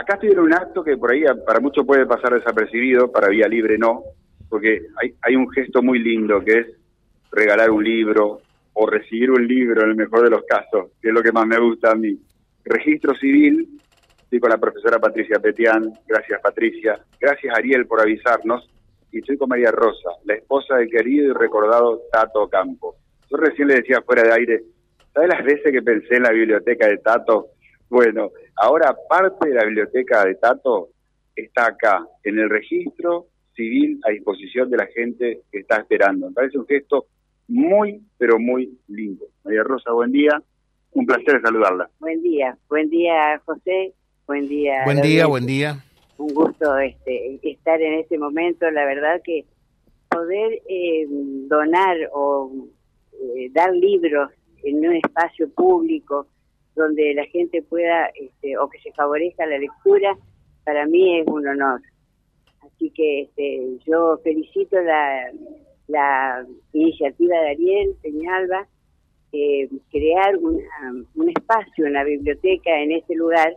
Acá estoy en un acto que por ahí para muchos puede pasar desapercibido, para Vía Libre no, porque hay, un gesto muy lindo que es regalar un libro o recibir un libro en el mejor de los casos, que es lo que más me gusta a mí. Registro civil, estoy con la profesora Patricia Petián, gracias Patricia, gracias Ariel por avisarnos, y estoy con María Rosa, la esposa del querido y recordado Tato Campo. Yo recién le decía fuera de aire, ¿sabes las veces que pensé en la biblioteca de Tato? Bueno, ahora parte de la biblioteca de Tato está acá, en el registro civil a disposición de la gente que está esperando. Me parece un gesto muy, pero muy lindo. María Rosa, buen día. Un placer saludarla. Buen día, buen día José, buen día. Buen día, buen día. Un gusto este, estar en este momento. La verdad que poder eh, donar o eh, dar libros en un espacio público donde la gente pueda este, o que se favorezca la lectura, para mí es un honor. Así que este, yo felicito la, la iniciativa de Ariel Peñalba, eh, crear un espacio en la biblioteca, en este lugar,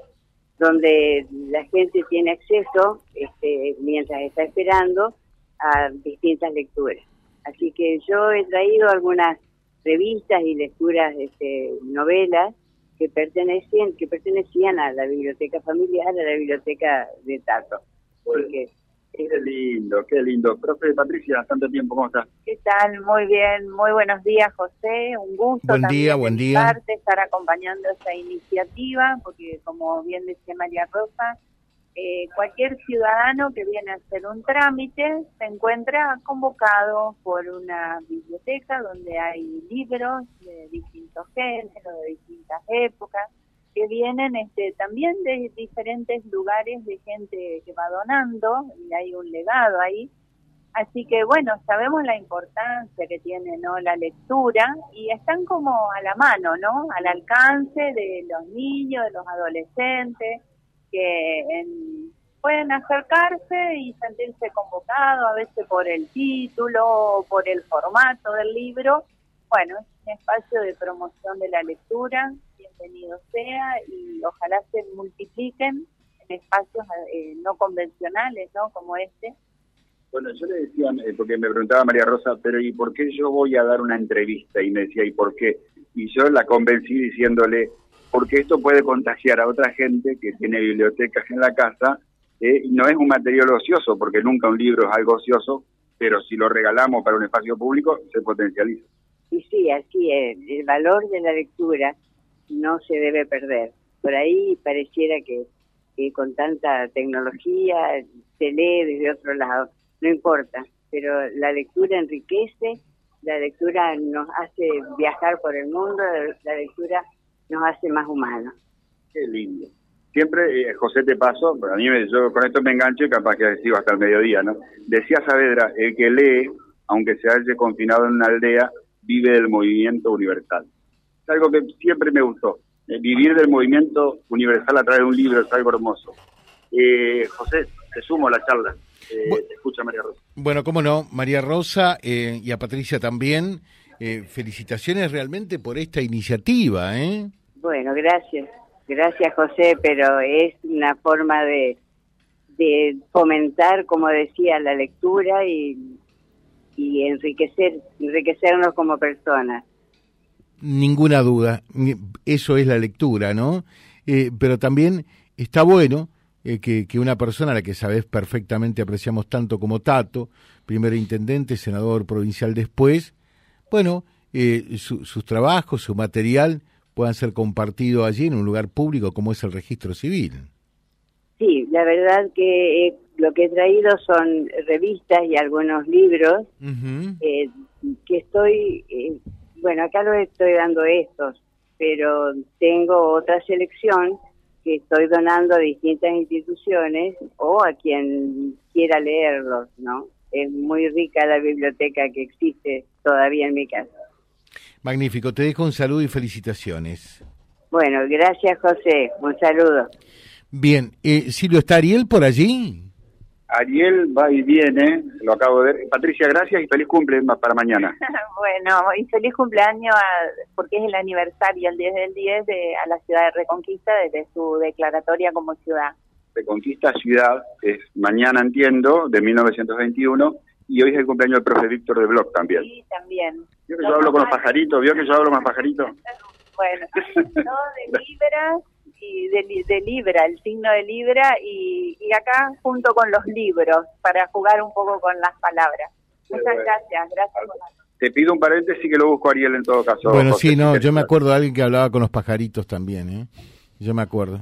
donde la gente tiene acceso, este, mientras está esperando, a distintas lecturas. Así que yo he traído algunas revistas y lecturas, este, novelas, que pertenecían, que pertenecían a la biblioteca familiar, a la biblioteca de Tato. Porque Qué lindo, qué lindo. Profe Patricia, tanto tiempo, ¿cómo estás? ¿Qué tal? Muy bien, muy buenos días, José. Un gusto buen día, buen día. estar acompañando esta iniciativa, porque como bien decía María Rosa, eh, cualquier ciudadano que viene a hacer un trámite se encuentra convocado por una biblioteca donde hay libros de distintos géneros, de distintas épocas que vienen este, también de diferentes lugares de gente que va donando y hay un legado ahí. Así que bueno, sabemos la importancia que tiene no la lectura y están como a la mano, ¿no? Al alcance de los niños, de los adolescentes que pueden acercarse y sentirse convocados, a veces por el título, por el formato del libro. Bueno, es un espacio de promoción de la lectura bienvenido sea y ojalá se multipliquen en espacios eh, no convencionales, ¿no? Como este. Bueno, yo le decía, eh, porque me preguntaba María Rosa, pero ¿y por qué yo voy a dar una entrevista? Y me decía, ¿y por qué? Y yo la convencí diciéndole, porque esto puede contagiar a otra gente que tiene bibliotecas en la casa, eh, no es un material ocioso, porque nunca un libro es algo ocioso, pero si lo regalamos para un espacio público, se potencializa. Y sí, así es. El valor de la lectura no se debe perder. Por ahí pareciera que, con tanta tecnología se lee desde otro lado, no importa, pero la lectura enriquece, la lectura nos hace viajar por el mundo, la lectura nos hace más humanos. Qué lindo. Siempre, eh, José te paso, a mí me, yo con esto me engancho y capaz que sigo hasta el mediodía, ¿no? Decía Saavedra, el que lee, aunque se haya confinado en una aldea, vive del movimiento universal es algo que siempre me gustó. Eh, vivir del movimiento universal a través de un libro es algo hermoso. Eh, José, te sumo a la charla. Eh, te escucha María Rosa. Bueno, cómo no, María Rosa y a Patricia también. felicitaciones realmente por esta iniciativa. ¿eh? Bueno, gracias. Gracias, José, pero es una forma de, de fomentar, como decía, la lectura y, y enriquecer, enriquecernos como personas ninguna duda, eso es la lectura, ¿no? Eh, pero también está bueno eh, que, una persona a la que sabes perfectamente apreciamos tanto como Tato, primer intendente, senador provincial después, bueno, eh, sus trabajos, su material puedan ser compartidos allí en un lugar público como es el registro civil. Sí, la verdad que lo que he traído son revistas y algunos libros que estoy bueno, acá lo estoy dando estos, pero tengo otra selección que estoy donando a distintas instituciones o a quien quiera leerlos, ¿no? Es muy rica la biblioteca que existe todavía en mi casa. Magnífico, te dejo un saludo y felicitaciones. Bueno, gracias José, un saludo. Bien, eh, Silvio, ¿está Ariel por allí? Ariel va y viene, lo acabo de ver. Patricia, gracias y feliz cumpleaños para mañana. bueno, y feliz cumpleaños porque es el aniversario, el 10 del 10, de, a la ciudad de Reconquista desde su declaratoria como ciudad. Reconquista Ciudad, es Mañana Entiendo, de 1921, y hoy es el cumpleaños del profe Víctor de Bloch también. Sí, también. ¿Vio que yo hablo con los pajaritos? ¿Vio que yo hablo con los pajaritos? Bueno, no de Libra y de, de Libra, el signo de Libra y, y acá junto con los libros para jugar un poco con las palabras. Muchas bueno. gracias, gracias por la- Te pido un paréntesis que lo busco Ariel en todo caso. Bueno, José, sí, no, si yo me acuerdo de alguien que hablaba con los pajaritos también, ¿eh? Yo me acuerdo.